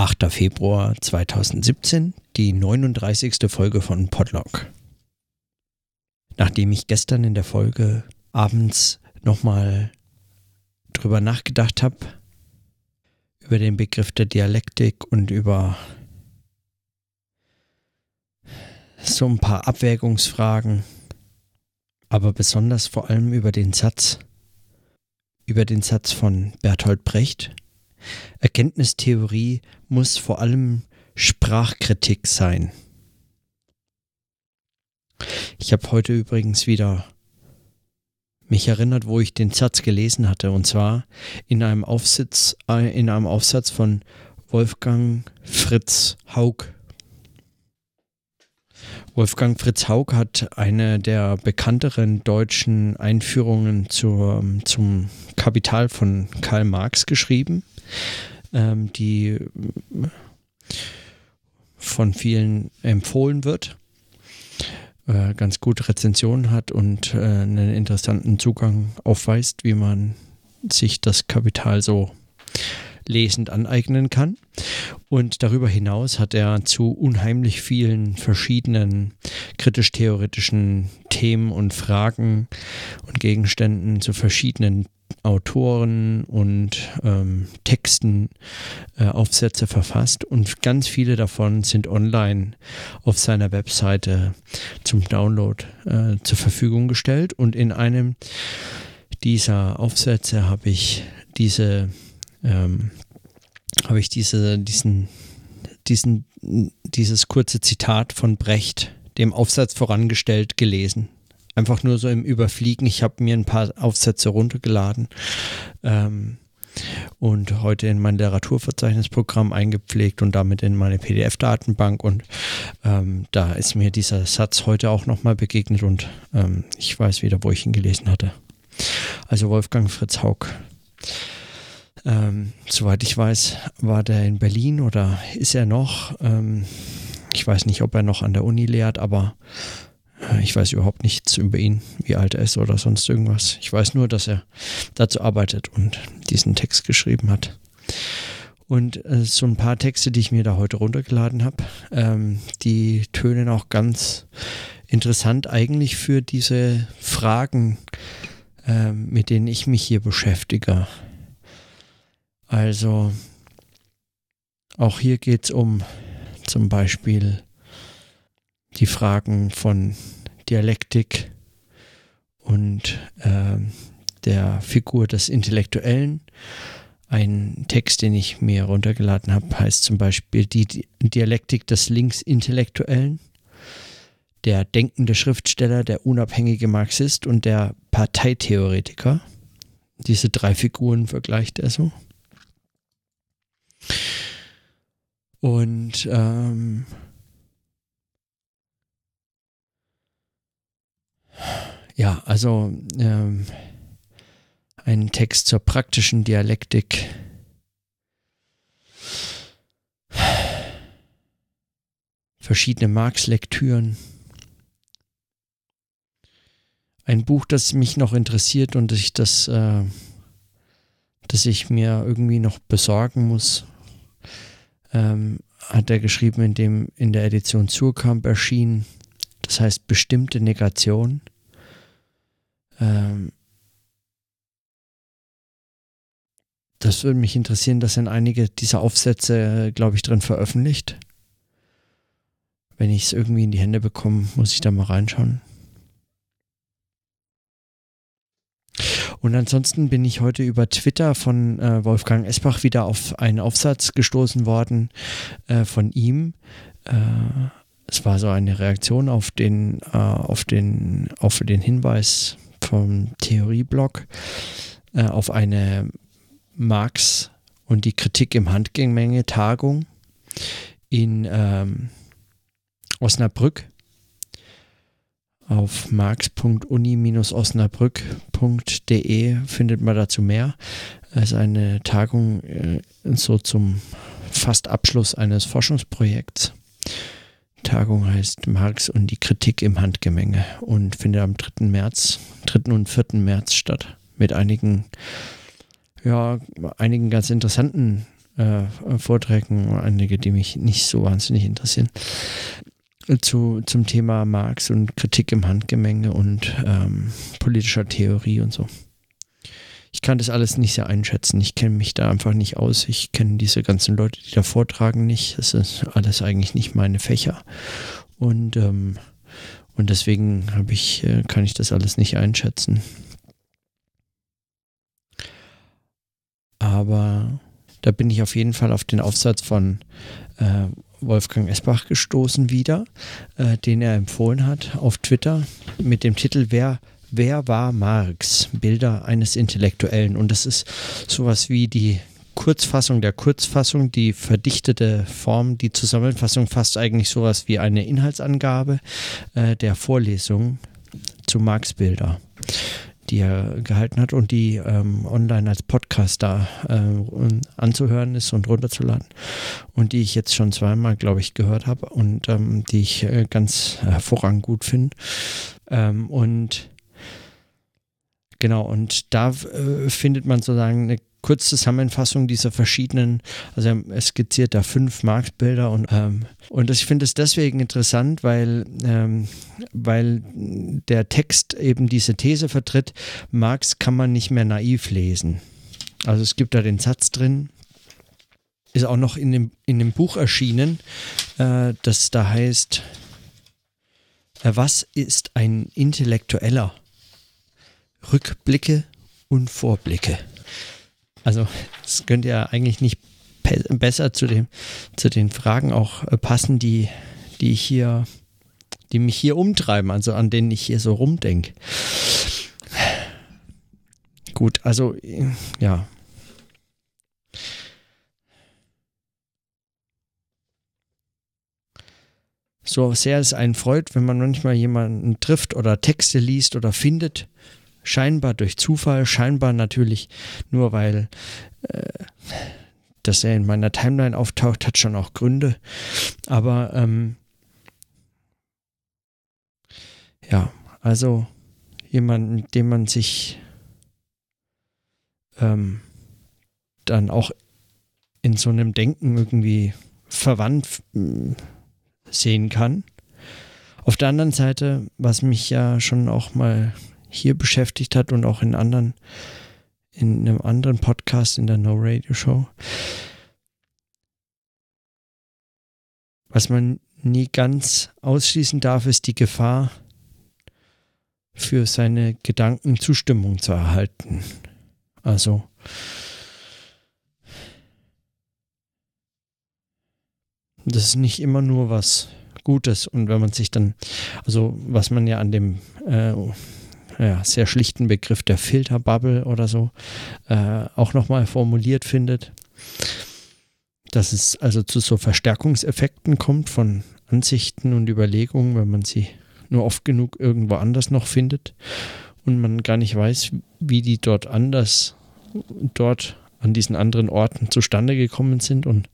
8. Februar 2017, die 39. Folge von Podlog. Nachdem ich gestern in der Folge abends nochmal drüber nachgedacht habe, über den Begriff der Dialektik und über so ein paar Abwägungsfragen, aber besonders vor allem über den Satz, über den Satz von Bertolt Brecht, Erkenntnistheorie muss vor allem Sprachkritik sein. Ich habe heute übrigens wieder mich erinnert, wo ich den Satz gelesen hatte, und zwar in einem Aufsatz, äh, in einem Aufsatz von Wolfgang Fritz Haug. Wolfgang Fritz Haug hat eine der bekannteren deutschen Einführungen zur, zum Kapital von Karl Marx geschrieben ähm, die von vielen empfohlen wird, äh, ganz gute Rezensionen hat und äh, einen interessanten Zugang aufweist, wie man sich das Kapital so lesend aneignen kann. Und darüber hinaus hat er zu unheimlich vielen verschiedenen kritisch-theoretischen Themen und Fragen und Gegenständen zu verschiedenen Autoren und ähm, Texten äh, Aufsätze verfasst und ganz viele davon sind online auf seiner Webseite zum Download äh, zur Verfügung gestellt. Und in einem dieser Aufsätze habe ich diese ähm, habe ich diese diesen diesen dieses kurze Zitat von Brecht dem Aufsatz vorangestellt gelesen einfach nur so im Überfliegen. Ich habe mir ein paar Aufsätze runtergeladen ähm, und heute in mein Literaturverzeichnisprogramm eingepflegt und damit in meine PDF-Datenbank. Und ähm, da ist mir dieser Satz heute auch nochmal begegnet und ähm, ich weiß wieder, wo ich ihn gelesen hatte. Also Wolfgang Fritz Haug. Ähm, soweit ich weiß, war der in Berlin oder ist er noch? Ähm, ich weiß nicht, ob er noch an der Uni lehrt, aber ich weiß überhaupt nichts über ihn, wie alt er ist oder sonst irgendwas. Ich weiß nur, dass er dazu arbeitet und diesen Text geschrieben hat. Und äh, so ein paar Texte, die ich mir da heute runtergeladen habe, ähm, die tönen auch ganz interessant eigentlich für diese Fragen, ähm, mit denen ich mich hier beschäftige. Also auch hier geht es um zum Beispiel die Fragen von Dialektik und äh, der Figur des Intellektuellen. Ein Text, den ich mir runtergeladen habe, heißt zum Beispiel die Dialektik des Linksintellektuellen, der denkende Schriftsteller, der unabhängige Marxist und der Parteitheoretiker. Diese drei Figuren vergleicht er so. Und ähm, Ja, also ähm, ein Text zur praktischen Dialektik. Verschiedene Marx-Lektüren. Ein Buch, das mich noch interessiert und ich das, äh, das ich mir irgendwie noch besorgen muss, ähm, hat er geschrieben, in dem in der Edition Zurkamp erschien. Das heißt bestimmte Negation. Ähm, das würde mich interessieren, dass sind einige dieser Aufsätze, glaube ich, drin veröffentlicht. Wenn ich es irgendwie in die Hände bekomme, muss ich da mal reinschauen. Und ansonsten bin ich heute über Twitter von äh, Wolfgang Esbach wieder auf einen Aufsatz gestoßen worden äh, von ihm. Äh, es war so eine Reaktion auf den, äh, auf den, auf den Hinweis vom Theorieblock äh, auf eine Marx und die Kritik im Handgemenge Tagung in ähm, Osnabrück auf marx.uni-osnabrück.de findet man dazu mehr. Es ist eine Tagung äh, so zum fast Abschluss eines Forschungsprojekts. Tagung heißt Marx und die Kritik im Handgemenge und findet am 3. März, 3. und 4. März statt. Mit einigen, ja, einigen ganz interessanten äh, Vorträgen, einige, die mich nicht so wahnsinnig interessieren, zu, zum Thema Marx und Kritik im Handgemenge und ähm, politischer Theorie und so. Ich kann das alles nicht sehr einschätzen. Ich kenne mich da einfach nicht aus. Ich kenne diese ganzen Leute, die da vortragen, nicht. Das ist alles eigentlich nicht meine Fächer. Und, ähm, und deswegen habe ich, äh, kann ich das alles nicht einschätzen. Aber da bin ich auf jeden Fall auf den Aufsatz von äh, Wolfgang Esbach gestoßen wieder, äh, den er empfohlen hat auf Twitter mit dem Titel Wer, Wer war Marx? Bilder eines Intellektuellen. Und das ist sowas wie die Kurzfassung der Kurzfassung, die verdichtete Form, die Zusammenfassung fasst eigentlich sowas wie eine Inhaltsangabe äh, der Vorlesung zu Marx Bilder die er gehalten hat und die ähm, online als Podcast da äh, anzuhören ist und runterzuladen und die ich jetzt schon zweimal, glaube ich, gehört habe und ähm, die ich äh, ganz hervorragend gut finde. Ähm, und genau, und da äh, findet man sozusagen eine Kurzzusammenfassung dieser verschiedenen, also er skizziert da fünf Marktbilder und, ähm, und ich finde es deswegen interessant, weil, ähm, weil der Text eben diese These vertritt, Marx kann man nicht mehr naiv lesen. Also es gibt da den Satz drin, ist auch noch in dem, in dem Buch erschienen, äh, das da heißt, äh, was ist ein Intellektueller? Rückblicke und Vorblicke. Also es könnte ja eigentlich nicht besser zu, dem, zu den Fragen auch äh, passen, die, die hier, die mich hier umtreiben, also an denen ich hier so rumdenke. Gut, also ja. So sehr es einen freut, wenn man manchmal jemanden trifft oder Texte liest oder findet, Scheinbar durch Zufall, scheinbar natürlich nur weil äh, dass er in meiner Timeline auftaucht, hat schon auch Gründe. Aber ähm, ja, also jemanden, dem man sich ähm, dann auch in so einem Denken irgendwie verwandt äh, sehen kann. Auf der anderen Seite, was mich ja schon auch mal hier beschäftigt hat und auch in anderen, in einem anderen Podcast in der No Radio Show. Was man nie ganz ausschließen darf, ist die Gefahr, für seine Gedanken Zustimmung zu erhalten. Also das ist nicht immer nur was Gutes und wenn man sich dann, also was man ja an dem äh, ja, sehr schlichten Begriff der Filterbubble oder so äh, auch nochmal formuliert findet. Dass es also zu so Verstärkungseffekten kommt von Ansichten und Überlegungen, wenn man sie nur oft genug irgendwo anders noch findet und man gar nicht weiß, wie die dort anders, dort an diesen anderen Orten zustande gekommen sind und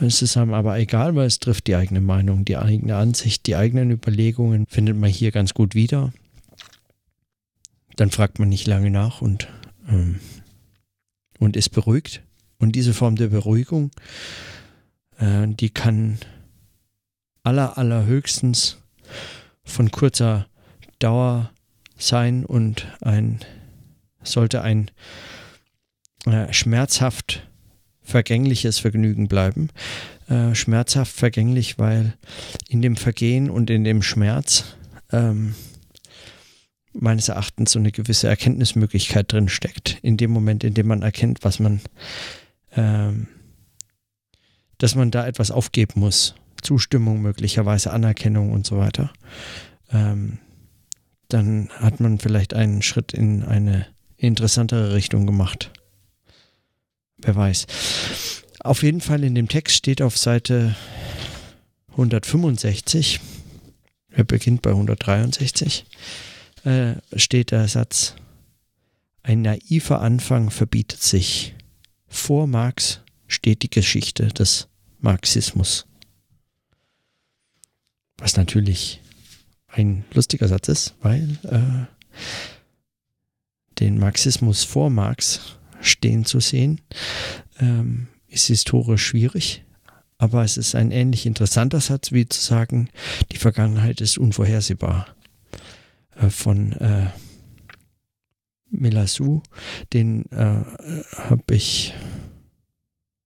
es ist einem aber egal, weil es trifft die eigene Meinung, die eigene Ansicht, die eigenen Überlegungen findet man hier ganz gut wieder dann fragt man nicht lange nach und, ähm, und ist beruhigt. Und diese Form der Beruhigung, äh, die kann aller, allerhöchstens von kurzer Dauer sein und ein, sollte ein äh, schmerzhaft vergängliches Vergnügen bleiben. Äh, schmerzhaft vergänglich, weil in dem Vergehen und in dem Schmerz ähm, meines Erachtens so eine gewisse Erkenntnismöglichkeit drin steckt. In dem Moment, in dem man erkennt, was man, ähm, dass man da etwas aufgeben muss. Zustimmung, möglicherweise Anerkennung und so weiter. Ähm, dann hat man vielleicht einen Schritt in eine interessantere Richtung gemacht. Wer weiß. Auf jeden Fall in dem Text steht auf Seite 165, er beginnt bei 163, äh, steht der Satz, ein naiver Anfang verbietet sich. Vor Marx steht die Geschichte des Marxismus. Was natürlich ein lustiger Satz ist, weil äh, den Marxismus vor Marx stehen zu sehen, ähm, ist historisch schwierig, aber es ist ein ähnlich interessanter Satz, wie zu sagen, die Vergangenheit ist unvorhersehbar. Äh, von äh, Milasu, den äh, habe ich,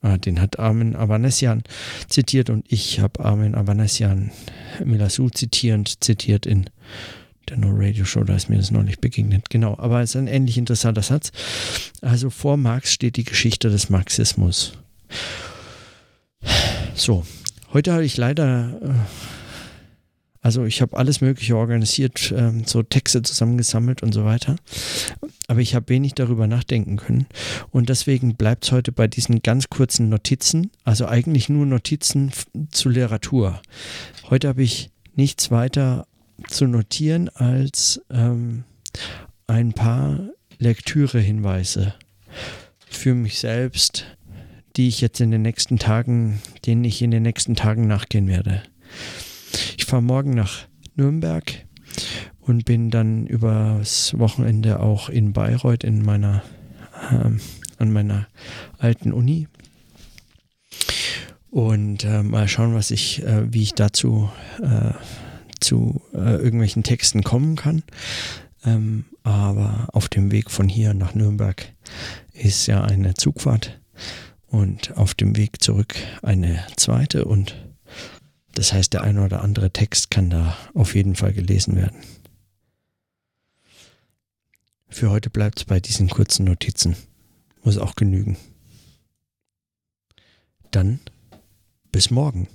ah, den hat Armin Avanesian zitiert und ich habe Armin Avanesian Milasu zitierend zitiert in der No Radio Show, da ist mir das neulich begegnet. Genau, aber es ist ein ähnlich interessanter Satz. Also vor Marx steht die Geschichte des Marxismus. So, heute habe ich leider, äh, also ich habe alles Mögliche organisiert, ähm, so Texte zusammengesammelt und so weiter, aber ich habe wenig darüber nachdenken können und deswegen bleibt es heute bei diesen ganz kurzen Notizen, also eigentlich nur Notizen zu Literatur. Heute habe ich nichts weiter zu notieren als ähm, ein paar Lektürehinweise für mich selbst, die ich jetzt in den nächsten Tagen, denen ich in den nächsten Tagen nachgehen werde. Fahre morgen nach Nürnberg und bin dann übers Wochenende auch in Bayreuth in meiner ähm, an meiner alten Uni und äh, mal schauen, was ich, äh, wie ich dazu äh, zu äh, irgendwelchen Texten kommen kann. Ähm, aber auf dem Weg von hier nach Nürnberg ist ja eine Zugfahrt und auf dem Weg zurück eine zweite und das heißt, der eine oder andere Text kann da auf jeden Fall gelesen werden. Für heute bleibt es bei diesen kurzen Notizen. Muss auch genügen. Dann bis morgen.